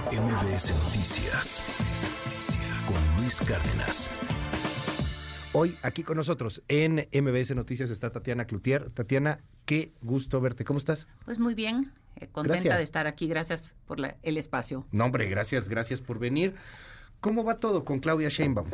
MBS Noticias con Luis Cárdenas. Hoy aquí con nosotros en MBS Noticias está Tatiana Cloutier. Tatiana, qué gusto verte. ¿Cómo estás? Pues muy bien, eh, contenta Gracias. de estar aquí. Gracias por la- el espacio. No, hombre, gracias, gracias por venir. ¿Cómo va todo con Claudia Sheinbaum?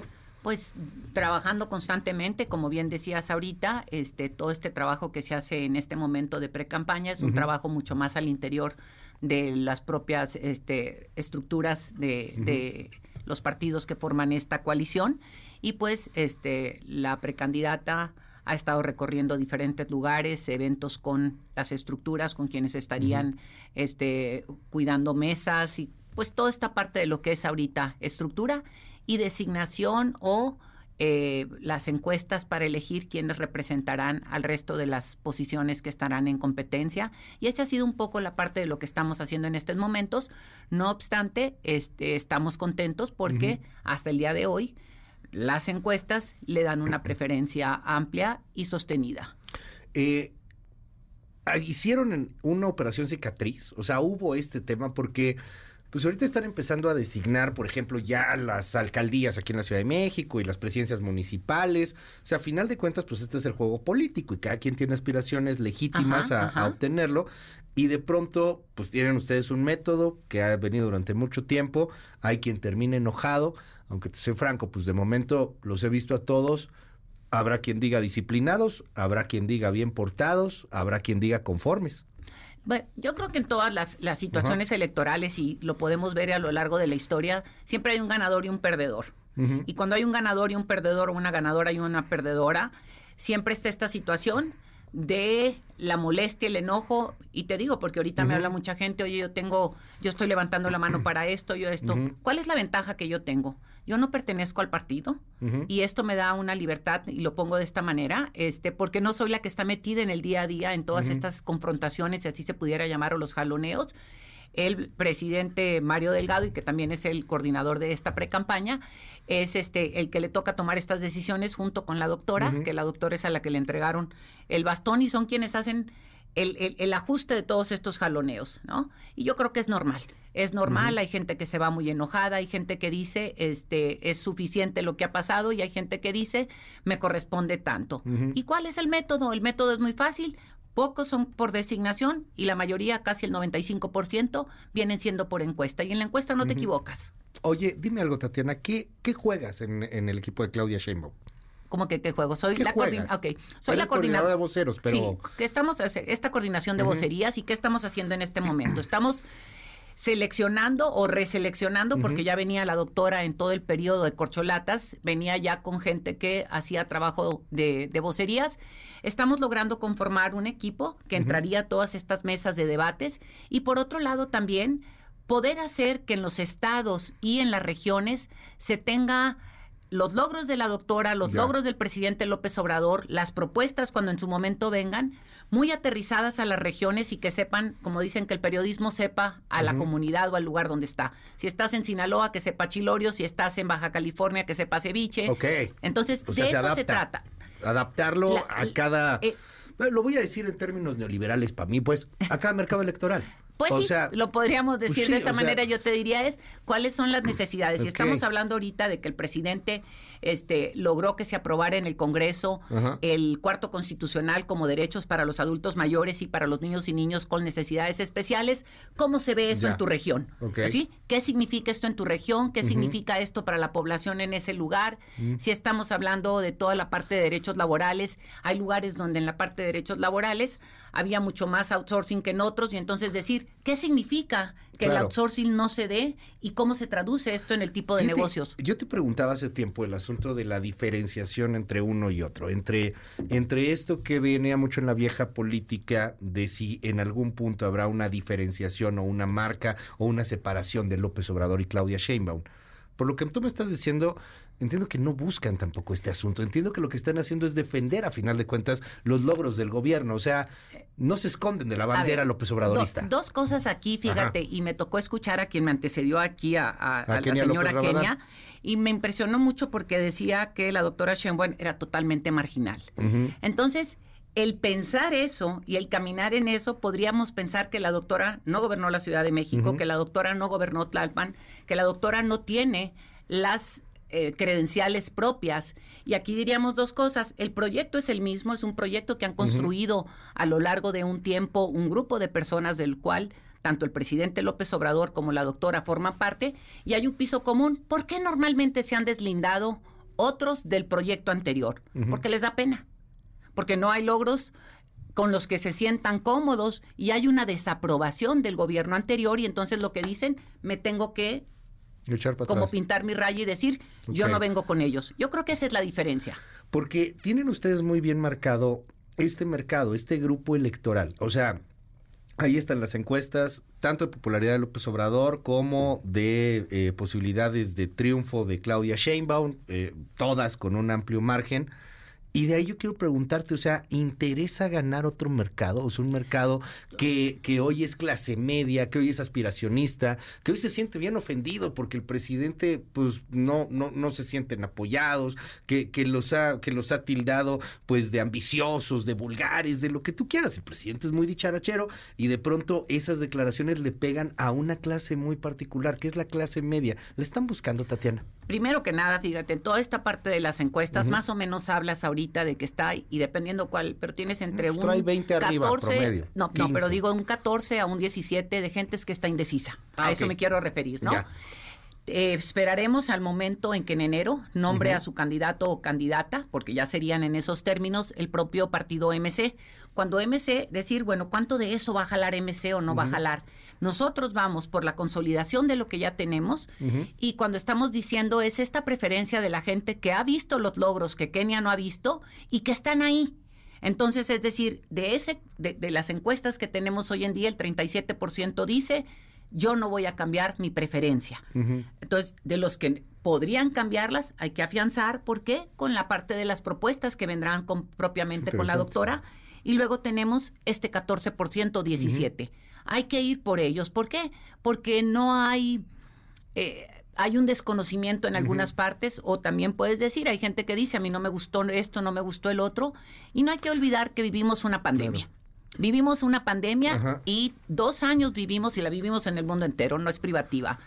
Pues trabajando constantemente, como bien decías ahorita, este todo este trabajo que se hace en este momento de pre-campaña es un trabajo mucho más al interior de las propias este, estructuras de, de los partidos que forman esta coalición. Y pues este la precandidata ha estado recorriendo diferentes lugares, eventos con las estructuras, con quienes estarían este, cuidando mesas y pues toda esta parte de lo que es ahorita estructura y designación o eh, las encuestas para elegir quienes representarán al resto de las posiciones que estarán en competencia. Y esa ha sido un poco la parte de lo que estamos haciendo en estos momentos. No obstante, este, estamos contentos porque hasta el día de hoy las encuestas le dan una preferencia amplia y sostenida. Eh, ah, ¿Hicieron una operación cicatriz? O sea, hubo este tema porque... Pues ahorita están empezando a designar, por ejemplo, ya las alcaldías aquí en la Ciudad de México y las presidencias municipales. O sea, a final de cuentas, pues este es el juego político y cada quien tiene aspiraciones legítimas Ajá, a, a obtenerlo. Y de pronto, pues tienen ustedes un método que ha venido durante mucho tiempo. Hay quien termina enojado, aunque te soy franco, pues de momento los he visto a todos. Habrá quien diga disciplinados, habrá quien diga bien portados, habrá quien diga conformes. Bueno, yo creo que en todas las, las situaciones electorales, y lo podemos ver a lo largo de la historia, siempre hay un ganador y un perdedor. Y cuando hay un ganador y un perdedor, o una ganadora y una perdedora, siempre está esta situación de la molestia, el enojo, y te digo, porque ahorita me habla mucha gente, oye, yo tengo, yo estoy levantando la mano para esto, yo esto. ¿Cuál es la ventaja que yo tengo? Yo no pertenezco al partido, y esto me da una libertad y lo pongo de esta manera, este, porque no soy la que está metida en el día a día en todas estas confrontaciones, si así se pudiera llamar, o los jaloneos. El presidente Mario Delgado, y que también es el coordinador de esta precampaña, es este el que le toca tomar estas decisiones junto con la doctora, que la doctora es a la que le entregaron el bastón y son quienes hacen el, el- el ajuste de todos estos jaloneos, ¿no? Y yo creo que es normal. Es normal, hay gente que se va muy enojada, hay gente que dice, este, es suficiente lo que ha pasado y hay gente que dice, me corresponde tanto. ¿Y cuál es el método? El método es muy fácil. Pocos son por designación y la mayoría, casi el 95%, vienen siendo por encuesta. Y en la encuesta no te equivocas. Oye, dime algo, Tatiana, ¿qué, qué juegas en, en el equipo de Claudia Sheinbaum? ¿Cómo que qué juego? Soy ¿Qué la juegas? coordinadora. Ok, soy la coordinadora de voceros, pero... Sí, que estamos esta coordinación de vocerías y qué estamos haciendo en este momento. Estamos seleccionando o reseleccionando, porque ya venía la doctora en todo el periodo de corcholatas, venía ya con gente que hacía trabajo de, de vocerías. Estamos logrando conformar un equipo que entraría a todas estas mesas de debates y por otro lado también poder hacer que en los estados y en las regiones se tenga los logros de la doctora, los Ya. logros del presidente López Obrador, las propuestas cuando en su momento vengan, muy aterrizadas a las regiones y que sepan, como dicen, que el periodismo sepa a la comunidad o al lugar donde está. Si estás en Sinaloa, que sepa Chilorio, si estás en Baja California, que sepa ceviche. Ok. Entonces, O sea, de se eso se trata. Adaptarlo La- a cada... eh, lo voy a decir en términos neoliberales para mí, pues, a cada mercado electoral. Pues o sí, sea, lo podríamos decir sí, de esa sea- manera. Yo te diría es cuáles son las necesidades. Si Ok. estamos hablando ahorita de que el presidente este, logró que se aprobara en el Congreso el cuarto constitucional como derechos para los adultos mayores y para los niños y niños con necesidades especiales, ¿cómo se ve eso Ya. en tu región? Ok. ¿Sí? ¿Qué significa esto en tu región? ¿Qué significa esto para la población en ese lugar? Si estamos hablando de toda la parte de derechos laborales, hay lugares donde en la parte de derechos laborales había mucho más outsourcing que en otros y entonces decir, ¿qué significa que el outsourcing no se dé y cómo se traduce esto en el tipo de negocios? Yo te preguntaba hace tiempo el asunto de la diferenciación entre uno y otro, entre, entre esto que venía mucho en la vieja política de si en algún punto habrá una diferenciación o una marca o una separación de López Obrador y Claudia Sheinbaum. Por lo que tú me estás diciendo, entiendo que no buscan tampoco este asunto. Entiendo que lo que están haciendo es defender, a final de cuentas, los logros del gobierno. O sea, no se esconden de la bandera ver, López do- Obradorista. dos cosas aquí, fíjate, y me tocó escuchar a quien me antecedió aquí, a, a- A a Kenia la señora López Rabadán. Kenia, y me impresionó mucho porque decía que la doctora Sheinbaum era totalmente marginal. Entonces, el pensar eso y el caminar en eso, podríamos pensar que la doctora no gobernó la Ciudad de México, que la doctora no gobernó Tlalpan, que la doctora no tiene las eh, credenciales propias. Y aquí diríamos dos cosas. El proyecto es el mismo, es un proyecto que han construido a lo largo de un tiempo un grupo de personas del cual tanto el presidente López Obrador como la doctora forman parte, y hay un piso común. ¿Por qué normalmente se han deslindado otros del proyecto anterior? Porque les da pena porque no hay logros con los que se sientan cómodos y hay una desaprobación del gobierno anterior y entonces lo que dicen, me tengo que como pintar mi raya y decir, yo no vengo con ellos. Yo creo que esa es la diferencia. Porque tienen ustedes muy bien marcado este mercado, este grupo electoral. O sea, ahí están las encuestas, tanto de popularidad de López Obrador como de eh, posibilidades de triunfo de Claudia Sheinbaum, eh, todas con un amplio margen. Y de ahí yo quiero preguntarte, o sea, ¿interesa ganar otro mercado? O sea, un mercado que, que hoy es clase media, que hoy es aspiracionista, que hoy se siente bien ofendido porque el presidente, pues, no, no, no se sienten apoyados, que, que los ha, que los ha tildado, pues, de ambiciosos, de vulgares, de lo que tú quieras. El presidente es muy dicharachero y de pronto esas declaraciones le pegan a una clase muy particular, que es la clase media. ¿Le están buscando, Tatiana? Primero que nada, fíjate, en toda esta parte de las encuestas, más o menos hablas ahorita de que está, y dependiendo cuál, pero tienes entre pues un 20 arriba, promedio, no, no, pero digo un 14 a un 17 de gente que está indecisa. a ah, eso me quiero referir, ¿no? Eh, esperaremos al momento en que en enero nombre a su candidato o candidata, porque ya serían en esos términos el propio partido MC. Cuando MC, decir, bueno, ¿cuánto de eso va a jalar MC o no va a jalar? Nosotros vamos por la consolidación de lo que ya tenemos y cuando estamos diciendo es esta preferencia de la gente que ha visto los logros que Kenia no ha visto y que están ahí. Entonces, es decir, de, ese, de, de las encuestas que tenemos hoy en día, el 37% dice yo no voy a cambiar mi preferencia. Entonces, de los que podrían cambiarlas, hay que afianzar, ¿por qué? Con la parte de las propuestas que vendrán con, propiamente con la doctora. Y luego tenemos este 14%, 17. Hay que ir por ellos. ¿Por qué? Porque no hay... Eh, hay un desconocimiento en algunas partes o también puedes decir, hay gente que dice, a mí no me gustó esto, no me gustó el otro, y no hay que olvidar que vivimos una pandemia. Vivimos una pandemia y dos años vivimos y la vivimos en el mundo entero, no es privativa.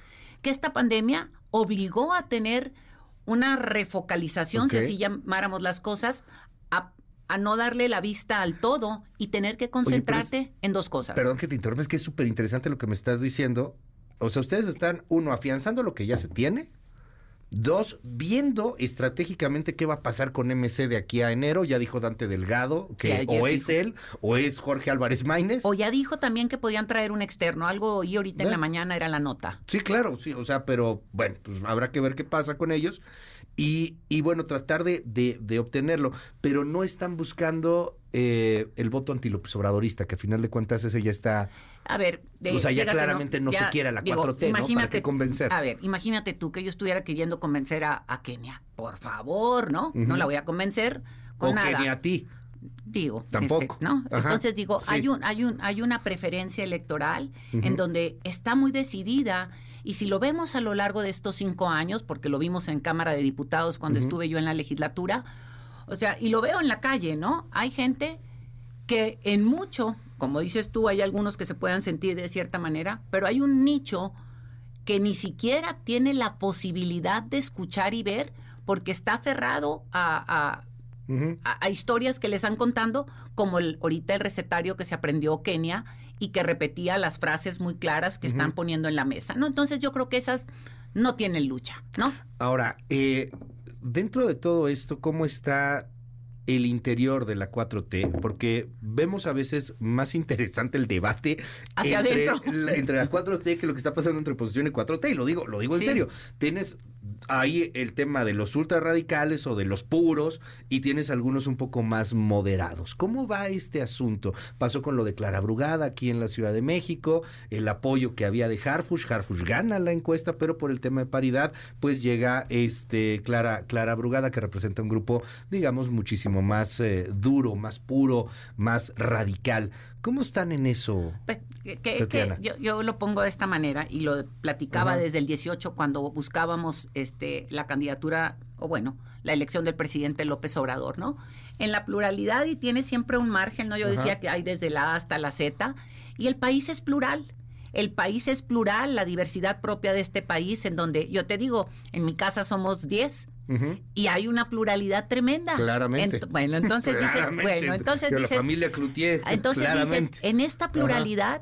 Que esta pandemia obligó a tener una refocalización, si así llamáramos las cosas, a, no darle la vista al todo y tener que concentrarte en dos cosas. Perdón que te interrumpa, es que es súper interesante lo que me estás diciendo. O sea, ustedes están, uno, afianzando lo que ya se tiene, Dos, viendo estratégicamente qué va a pasar con MC de aquí a enero, ya dijo Dante Delgado que o es él o es Jorge Álvarez Maínez. O ya dijo también que podían traer un externo, algo y ahorita en la mañana era la nota. Sí, claro, sí, o sea, pero bueno, pues habrá que ver qué pasa con ellos y, y bueno, tratar de, de, de obtenerlo, pero no están buscando eh, el voto antilopes obradorista, que a final de cuentas ese ya está... A ver, o sea, ya claramente no, se quiere la 4T, ¿no? ¿Para qué convencer? A ver, imagínate tú que yo estuviera queriendo convencer a, Kenia. Por favor, ¿no? No la voy a convencer con o Kenia a ti. Digo, tampoco. Este, ¿no? Entonces digo, hay un, hay un, hay una preferencia electoral en donde está muy decidida. Y si lo vemos a lo largo de estos cinco años, porque lo vimos en Cámara de Diputados cuando estuve yo en la legislatura, o sea, y lo veo en la calle, ¿no? Hay gente que en mucho, como dices tú, hay algunos que se puedan sentir de cierta manera, pero hay un nicho que ni siquiera tiene la posibilidad de escuchar y ver porque está aferrado a, a, historias que les han contando, como el, ahorita el recetario que se aprendió Kenia y que repetía las frases muy claras que están poniendo en la mesa, ¿no? Entonces yo creo que esas no tienen lucha, ¿no? Ahora, eh, dentro de todo esto, ¿cómo está el interior de la 4T? Porque vemos a veces más interesante el debate entre, la, entre la 4T que lo que está pasando entre oposición y 4T. Y lo digo, lo digo en serio. Tienes ahí el tema de los ultra radicales o de los puros y tienes algunos un poco más moderados. ¿Cómo va este asunto? Pasó con lo de Clara Brugada aquí en la Ciudad de México, el apoyo que había de Harfush, Harfush gana la encuesta, pero por el tema de paridad, pues llega este Clara, Clara Brugada que representa un grupo, digamos, muchísimo más eh, duro, más puro, más radical. ¿Cómo están en eso? Pues, yo, lo pongo de esta manera y lo platicaba desde el 18 cuando buscábamos este, la candidatura, o bueno, la elección del presidente López Obrador, ¿no? en la pluralidad y tiene siempre un margen, ¿no? Yo decía que hay desde la A hasta la Z y el país es plural. El país es plural, la diversidad propia de este país, en donde yo te digo, en mi casa somos 10, y hay una pluralidad tremenda. Claramente. bueno, entonces dices, bueno, entonces dices, la familia Cloutier, entonces dices, en esta pluralidad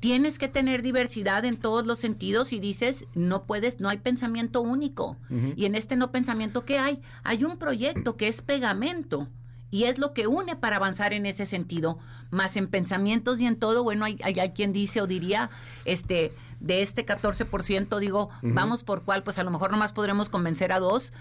tienes que tener diversidad en todos los sentidos y dices, no puedes, no hay pensamiento único. Y en este no pensamiento, ¿qué hay? Hay un proyecto que es pegamento y es lo que une para avanzar en ese sentido. Más en pensamientos y en todo, bueno, hay, hay, quien dice o diría, este, de este 14%, digo, vamos por cuál, pues a lo mejor nomás podremos convencer a dos,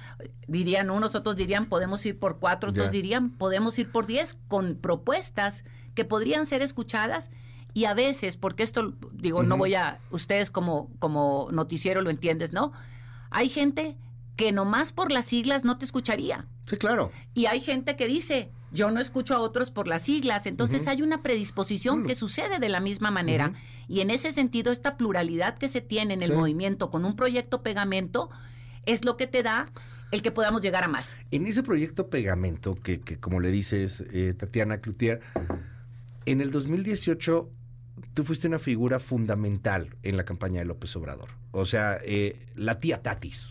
dirían unos, otros dirían podemos ir por cuatro, otros dirían podemos ir por diez, con propuestas que podrían ser escuchadas y a veces, porque esto, digo, no voy a, ustedes como, como noticiero lo entiendes, ¿no? Hay gente que nomás por las siglas no te escucharía. Sí, claro. Y hay gente que dice, yo no escucho a otros por las siglas. Entonces hay una predisposición que sucede de la misma manera. Y en ese sentido, esta pluralidad que se tiene en el movimiento con un proyecto pegamento es lo que te da el que podamos llegar a más. En ese proyecto pegamento, que, que como le dices, eh, Tatiana Cloutier, en el 2018 tú fuiste una figura fundamental en la campaña de López Obrador. O sea, eh, la tía Tatis,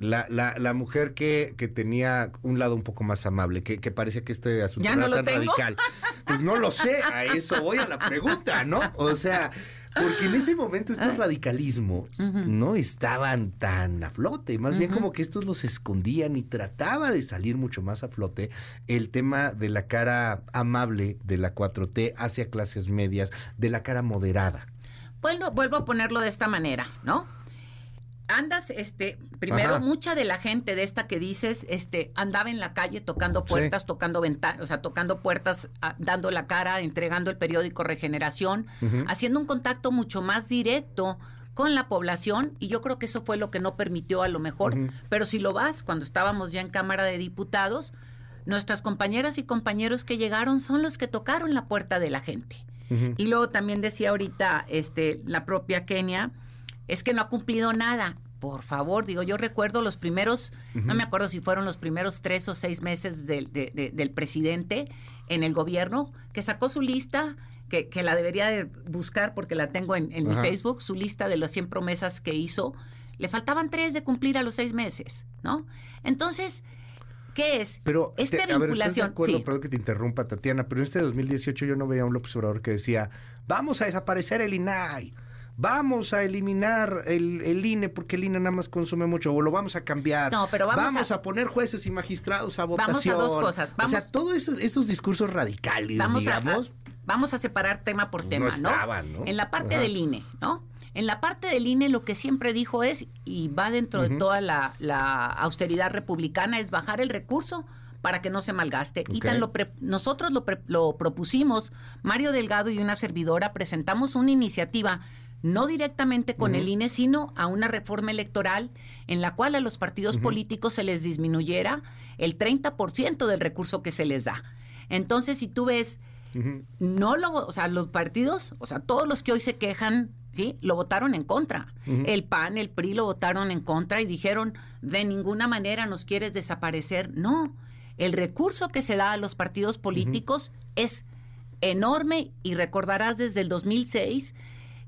la, la, la, mujer que, que, tenía un lado un poco más amable, que, que parecía que este asunto era tan radical. Pues no lo sé, a eso voy a la pregunta, ¿no? O sea, porque en ese momento estos ah. radicalismos no estaban tan a flote, más bien como que estos los escondían y trataba de salir mucho más a flote el tema de la cara amable de la 4T hacia clases medias, de la cara moderada. Bueno, vuelvo a ponerlo de esta manera, ¿no? Andas, este, primero, mucha de la gente de esta que dices, este, andaba en la calle tocando puertas, tocando ventanas, o sea, tocando puertas, ah, dando la cara, entregando el periódico Regeneración, haciendo un contacto mucho más directo con la población y yo creo que eso fue lo que no permitió a lo mejor, pero si lo vas, cuando estábamos ya en Cámara de Diputados, nuestras compañeras y compañeros que llegaron son los que tocaron la puerta de la gente. Y luego también decía ahorita este la propia Kenia, es que no ha cumplido nada. Por favor, digo, yo recuerdo los primeros, no me acuerdo si fueron los primeros tres o seis meses del, del presidente en el gobierno, que sacó su lista, que, que la debería de buscar porque la tengo en, mi Facebook, su lista de las 100 promesas que hizo. Le faltaban tres de cumplir a los seis meses, ¿no? Entonces, ¿qué es? Pero, esta vinculación. acuerdo, perdón que te interrumpa, Tatiana, pero en este 2018 yo no veía a un López Obrador que decía, vamos a desaparecer el INAI vamos a eliminar el, el, INE porque el INE nada más consume mucho o lo vamos a cambiar. No, pero vamos, a, poner jueces y magistrados a votación. Vamos a dos cosas. o sea, todos esos, discursos radicales, digamos. vamos a separar tema por tema, ¿no? En la parte del INE, ¿no? En la parte del INE lo que siempre dijo es, y va dentro de toda la, la, austeridad republicana, es bajar el recurso para que no se malgaste. Y tan lo nosotros lo, lo propusimos, Mario Delgado y una servidora presentamos una iniciativa no directamente con el INE, sino a una reforma electoral en la cual a los partidos políticos se les disminuyera el 30% del recurso que se les da. Entonces, si tú ves, no lo, o sea, los partidos, o sea, todos los que hoy se quejan, ¿sí? Lo votaron en contra. El PAN, el PRI lo votaron en contra y dijeron, de ninguna manera nos quieres desaparecer. No, el recurso que se da a los partidos políticos es enorme y recordarás desde el 2006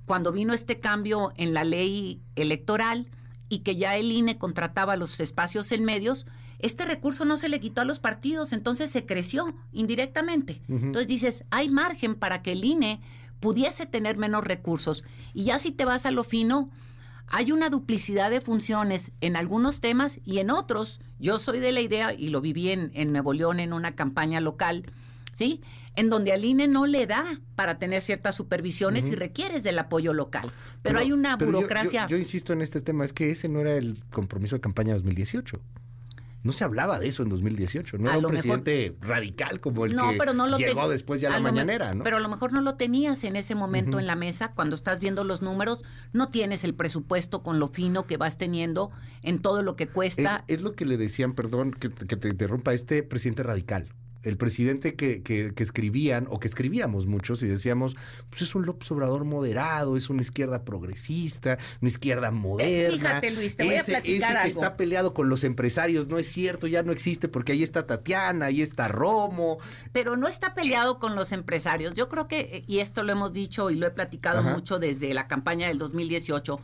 cuando vino este cambio en la ley electoral y que ya el INE contrataba los espacios en medios, este recurso no se le quitó a los partidos, entonces se creció indirectamente. Entonces dices, hay margen para que el INE pudiese tener menos recursos. Y ya si te vas a lo fino, hay una duplicidad de funciones en algunos temas y en otros. Yo soy de la idea, y lo viví en, en Nuevo León en una campaña local, ¿sí? En donde al INE no le da para tener ciertas supervisiones y requieres del apoyo local. Pero, hay una burocracia. Yo, insisto en este tema, es que ese no era el compromiso de campaña 2018. No se hablaba de eso en 2018, no era un presidente radical como el que llegó después ya a la mañanera, ¿no? Pero a lo mejor no lo tenías en ese momento en la mesa, cuando estás viendo los números, no tienes el presupuesto con lo fino que vas teniendo en todo lo que cuesta. Es, lo que le decían, perdón que, que te interrumpa, este presidente radical el presidente que, que, que, escribían o que escribíamos muchos y decíamos, pues es un López Obrador moderado, es una izquierda progresista, una izquierda moderna. Fíjate, Luis, te voy a platicar ese que está peleado con los empresarios, no es cierto, ya no existe porque ahí está Tatiana, ahí está Romo. Pero no está peleado con los empresarios. Yo creo que, y esto lo hemos dicho y lo he platicado Ajá. mucho desde la campaña del 2018,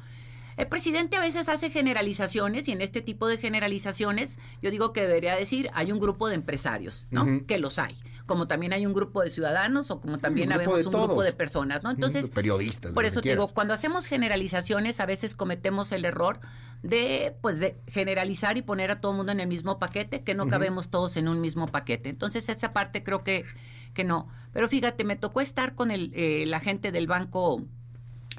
el presidente a veces hace generalizaciones y en este tipo de generalizaciones yo digo que debería decir hay un grupo de empresarios, ¿no? Uh -huh. Que los hay. Como también hay un grupo de ciudadanos o como también un habemos un todos. grupo de personas, ¿no? Entonces, periodistas. Por eso te digo, cuando hacemos generalizaciones a veces cometemos el error de pues de generalizar y poner a todo el mundo en el mismo paquete, que no uh -huh. cabemos todos en un mismo paquete. Entonces, esa parte creo que que no. Pero fíjate, me tocó estar con el eh, la gente del banco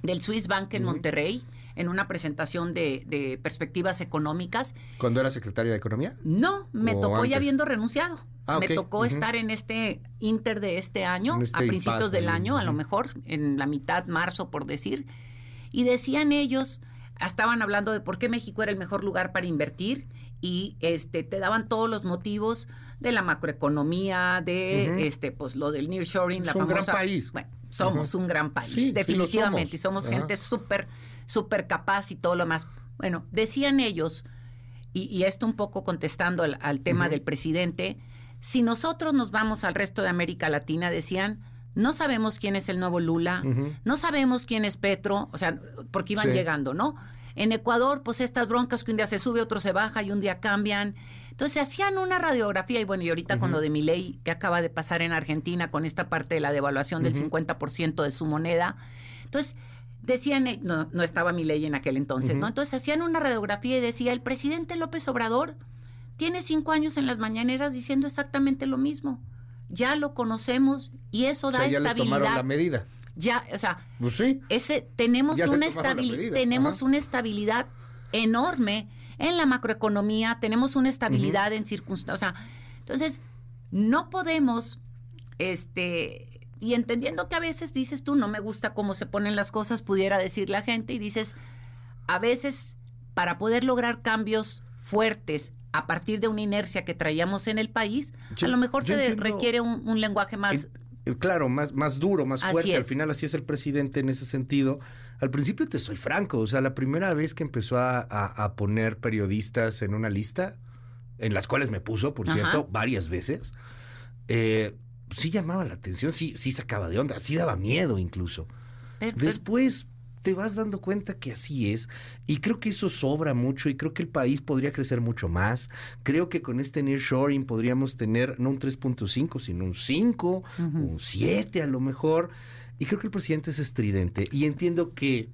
del Swiss Bank en. Monterrey en una presentación de, de, perspectivas económicas. ¿Cuándo era secretaria de Economía? No, me tocó antes? ya habiendo renunciado. Ah, okay. Me tocó uh -huh. estar en este inter de este año, este a principios del año, uh -huh. a lo mejor, en la mitad, marzo, por decir. Y decían ellos, estaban hablando de por qué México era el mejor lugar para invertir y este te daban todos los motivos de la macroeconomía, de uh -huh. este pues lo del nearshoring, la famosa un gran país. Bueno, somos un gran país, sí, definitivamente, sí y somos gente súper súper capaz y todo lo más. Bueno, decían ellos, y, y esto un poco contestando al, al tema uh -huh. del presidente, si nosotros nos vamos al resto de América Latina, decían, no sabemos quién es el nuevo Lula, uh -huh. no sabemos quién es Petro, o sea, porque iban sí. llegando, ¿no? En Ecuador, pues estas broncas que un día se sube, otro se baja y un día cambian. Entonces hacían una radiografía y bueno, y ahorita uh -huh. con lo de mi ley que acaba de pasar en Argentina con esta parte de la devaluación uh -huh. del 50% de su moneda. Entonces, decían, eh, no, no estaba mi ley en aquel entonces, uh -huh. ¿no? Entonces hacían una radiografía y decía, el presidente López Obrador tiene cinco años en las mañaneras diciendo exactamente lo mismo. Ya lo conocemos y eso da o sea, ya estabilidad. Le tomaron la medida. Ya, o sea, pues sí. ese, tenemos, una, estabil tenemos una estabilidad enorme en la macroeconomía, tenemos una estabilidad uh -huh. en circunstancias. O sea, entonces, no podemos, este, y entendiendo que a veces dices tú, no me gusta cómo se ponen las cosas, pudiera decir la gente, y dices, a veces para poder lograr cambios fuertes a partir de una inercia que traíamos en el país, yo, a lo mejor se entiendo, requiere un, un, lenguaje más... claro, más, más duro, más fuerte. Al final así es el presidente en ese sentido. Al principio te soy franco, o sea, la primera vez que empezó a, a, a poner periodistas en una lista, en las cuales me puso, por Ajá. cierto, varias veces, eh, sí llamaba la atención, sí, sí sacaba de onda, sí daba miedo incluso. Pero, Después te vas dando cuenta que así es y creo que eso sobra mucho y creo que el país podría crecer mucho más. Creo que con este nearshoring podríamos tener no un 3.5, sino un 5, uh -huh. un 7 a lo mejor. Y creo que el presidente es estridente y entiendo que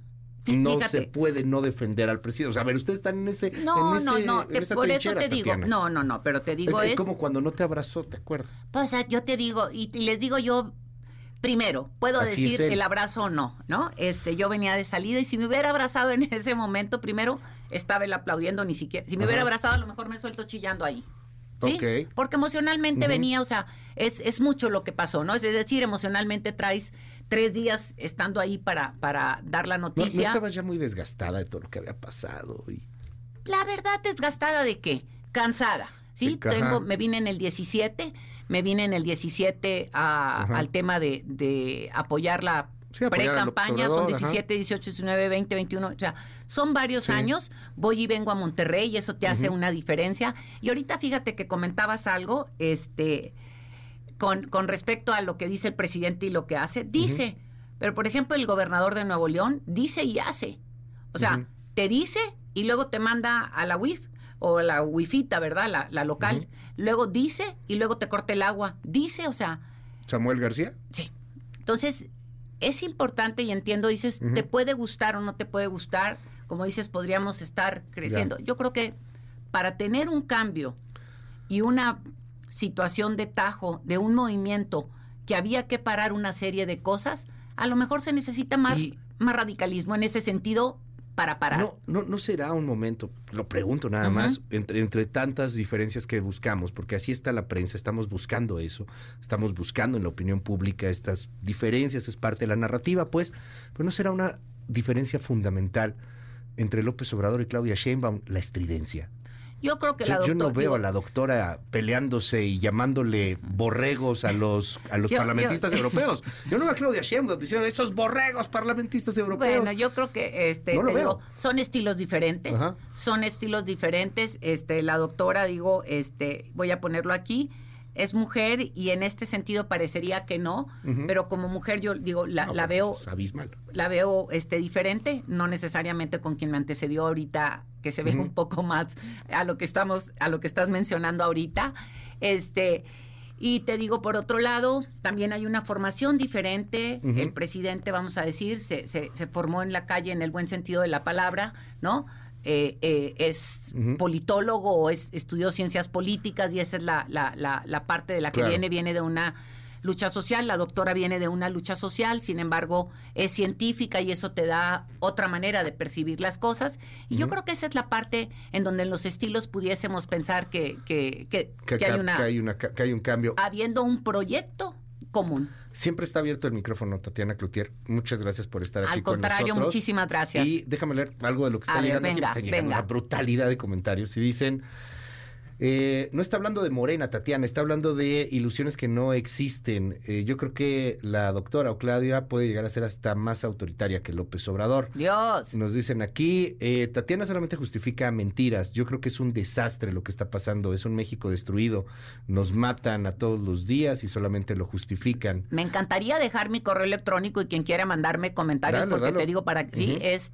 no Fíjate. se puede no defender al presidente. O sea, a ver, ustedes están en ese. No, en ese, no, no. Te, por eso te digo. Tatiana. No, no, no. Pero te digo. Es, es, es, como cuando no te abrazó, ¿te acuerdas? Pues yo te digo, y, y les digo yo. Primero, puedo Así decir el abrazo o no, ¿no? Este, yo venía de salida y si me hubiera abrazado en ese momento, primero estaba él aplaudiendo, ni siquiera. Si me Ajá. hubiera abrazado, a lo mejor me suelto chillando ahí. ¿Sí? Okay. Porque emocionalmente uh -huh. venía, o sea, es, es mucho lo que pasó, ¿no? Es decir, emocionalmente traes tres días estando ahí para, para dar la noticia. ¿No, no estabas ya muy desgastada de todo lo que había pasado? Y... La verdad, desgastada de qué? Cansada. Sí, tengo, me vine en el 17, me vine en el 17 a, al tema de, de apoyar la sí, pre-campaña, son 17, ajá. 18, 19, 20, 21, o sea, son varios sí. años, voy y vengo a Monterrey y eso te hace uh -huh. una diferencia. Y ahorita fíjate que comentabas algo, este, con, con respecto a lo que dice el presidente y lo que hace, dice, uh -huh. pero por ejemplo el gobernador de Nuevo León dice y hace, o sea, uh -huh. te dice y luego te manda a la WIF o la wifita, ¿verdad? La, la local. Uh -huh. Luego dice y luego te corta el agua. Dice, o sea. ¿Samuel García? Sí. Entonces, es importante y entiendo, dices, te puede gustar o no te puede gustar. Como dices, podríamos estar creciendo. Ya. Yo creo que para tener un cambio y una situación de tajo, de un movimiento que había que parar una serie de cosas, a lo mejor se necesita más, y... más radicalismo en ese sentido para parar. No, no, no será un momento, lo pregunto nada uh -huh. más, entre, entre, tantas diferencias que buscamos, porque así está la prensa, estamos buscando eso, estamos buscando en la opinión pública estas diferencias, es parte de la narrativa, pues, pero no será una diferencia fundamental entre López Obrador y Claudia Sheinbaum, la estridencia. Yo creo que la Yo, yo doctora... no veo digo, a la doctora peleándose y llamándole borregos a los a los Yo- parlamentistas yo- europeos. Yo no veo a Claudia Sheinbaum diciendo esos borregos parlamentistas europeos. Bueno, yo creo que este No lo te veo. digo, son estilos diferentes, Ajá. son estilos diferentes. Este, la doctora, digo, este, voy a ponerlo aquí, es mujer y en este sentido parecería que no, pero como mujer yo digo, la, No, la bueno, veo, es abismal. la veo este diferente, no necesariamente con quien me antecedió ahorita, que se ve un poco más a lo que estamos, a lo que estás mencionando ahorita. Este, y te digo, por otro lado, también hay una formación diferente. El presidente, vamos a decir, se, se, se formó en la calle en el buen sentido de la palabra, ¿no? Eh, eh, es politólogo o es, estudió ciencias políticas y esa es la, la, la, la parte de la que Claro. viene, viene de una lucha social, la doctora viene de una lucha social, sin embargo es científica y eso te da otra manera de percibir las cosas. Y yo creo que esa es la parte en donde en los estilos pudiésemos pensar que, que, que, Que, que hay una, hay una que hay un cambio. habiendo un proyecto común. Siempre está abierto el micrófono, Tatiana Cloutier. Muchas gracias por estar aquí Al con contrario, nosotros. muchísimas gracias. Y déjame leer algo de lo que está A ver, llegando. aquí. venga, está llegando venga. una brutalidad de comentarios. Y dicen, eh, no está hablando de Morena, Tatiana, está hablando de ilusiones que no existen. Eh, yo creo que la doctora o Claudia puede llegar a ser hasta más autoritaria que López Obrador. Dios. Nos dicen aquí, eh, Tatiana solamente justifica mentiras. Yo creo que es un desastre lo que está pasando. Es un México destruido. Nos matan a todos los días y solamente lo justifican. Me encantaría dejar mi correo electrónico y quien quiera mandarme comentarios, porque te digo para sí, es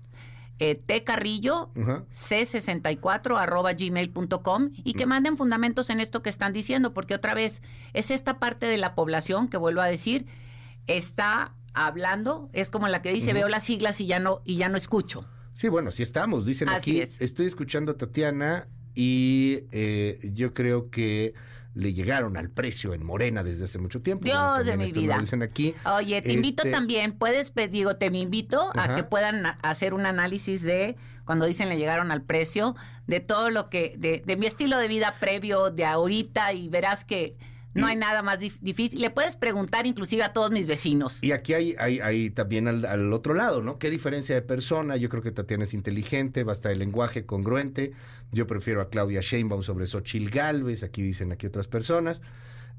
eh, tcarrillo Ajá. c64 arroba gmail.com y que manden fundamentos en esto que están diciendo, porque otra vez es esta parte de la población que vuelvo a decir, está hablando, es como la que dice, veo las siglas y ya no, y ya no escucho. Sí, bueno, sí estamos. Dicen Así aquí, es. estoy escuchando a Tatiana y eh, yo creo que le llegaron al precio en Morena desde hace mucho tiempo. Dios Bueno, de mi vida. lo dicen aquí. Oye, te invito Este- también, puedes, digo, te me invito Ajá. a que puedan hacer un análisis de, cuando dicen le llegaron al precio, de todo lo que, de, de mi estilo de vida previo, de ahorita, y verás que no hay nada más dif- difícil. Le puedes preguntar inclusive a todos mis vecinos. Y aquí hay, hay, hay también al, al otro lado, ¿no? ¿Qué diferencia de persona? Yo creo que Tatiana es inteligente, basta el lenguaje congruente. Yo prefiero a Claudia Sheinbaum sobre Xochil Gálvez, aquí dicen aquí otras personas.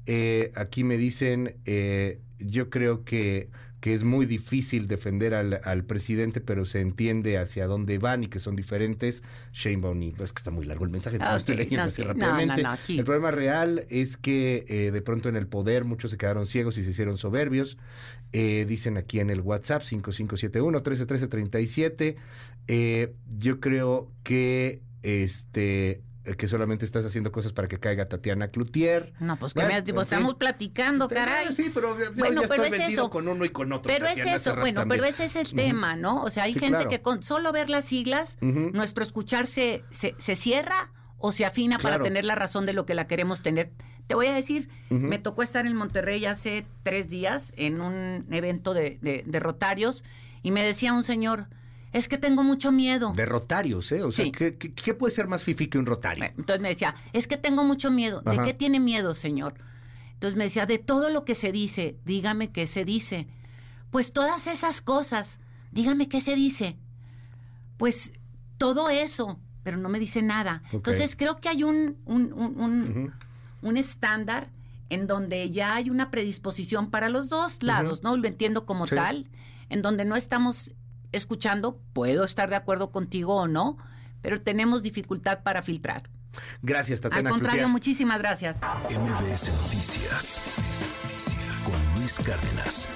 Eh, aquí me dicen, eh, yo creo que, que es muy difícil defender al, al presidente, pero se entiende hacia dónde van y que son diferentes. Sheinbaum y... Es que está muy largo el mensaje, lo estoy leyendo así ok. No, no, rápidamente. no. El problema real es que eh, de pronto en el poder muchos se quedaron ciegos y se hicieron soberbios. Eh, dicen aquí en el WhatsApp 5571-131337. Eh, yo creo que este que solamente estás haciendo cosas para que caiga Tatiana Cloutier. No, pues que Bueno, me, tipo, en fin. estamos platicando, caray. Sí, pero yo Bueno, ya pero estoy es eso. con uno y con otro. Pero es Tatiana, eso, bueno, también. pero ese es el tema, ¿no? O sea, hay Sí, gente claro. que con solo ver las siglas, nuestro escuchar se, se, se cierra o se afina para tener la razón de lo que la queremos tener. Te voy a decir, me tocó estar en Monterrey hace tres días en un evento de, de- de Rotarios y me decía un señor, es que tengo mucho miedo. De rotarios, ¿eh? O sea, Sí. ¿qué, qué, qué puede ser más fifi que un rotario? Entonces me decía, es que tengo mucho miedo. ¿De qué tiene miedo, señor? Entonces me decía, de todo lo que se dice, dígame qué se dice. Pues todas esas cosas, dígame qué se dice. Pues todo eso, pero no me dice nada. Entonces creo que hay un, un, un- un- estándar en donde ya hay una predisposición para los dos lados, ¿no? Lo entiendo como Sí. tal, en donde no estamos escuchando, puedo estar de acuerdo contigo o no, pero tenemos dificultad para filtrar. Gracias, Al Tatiana contrario, Cloutier. muchísimas gracias. MBS Noticias con Luis Cárdenas.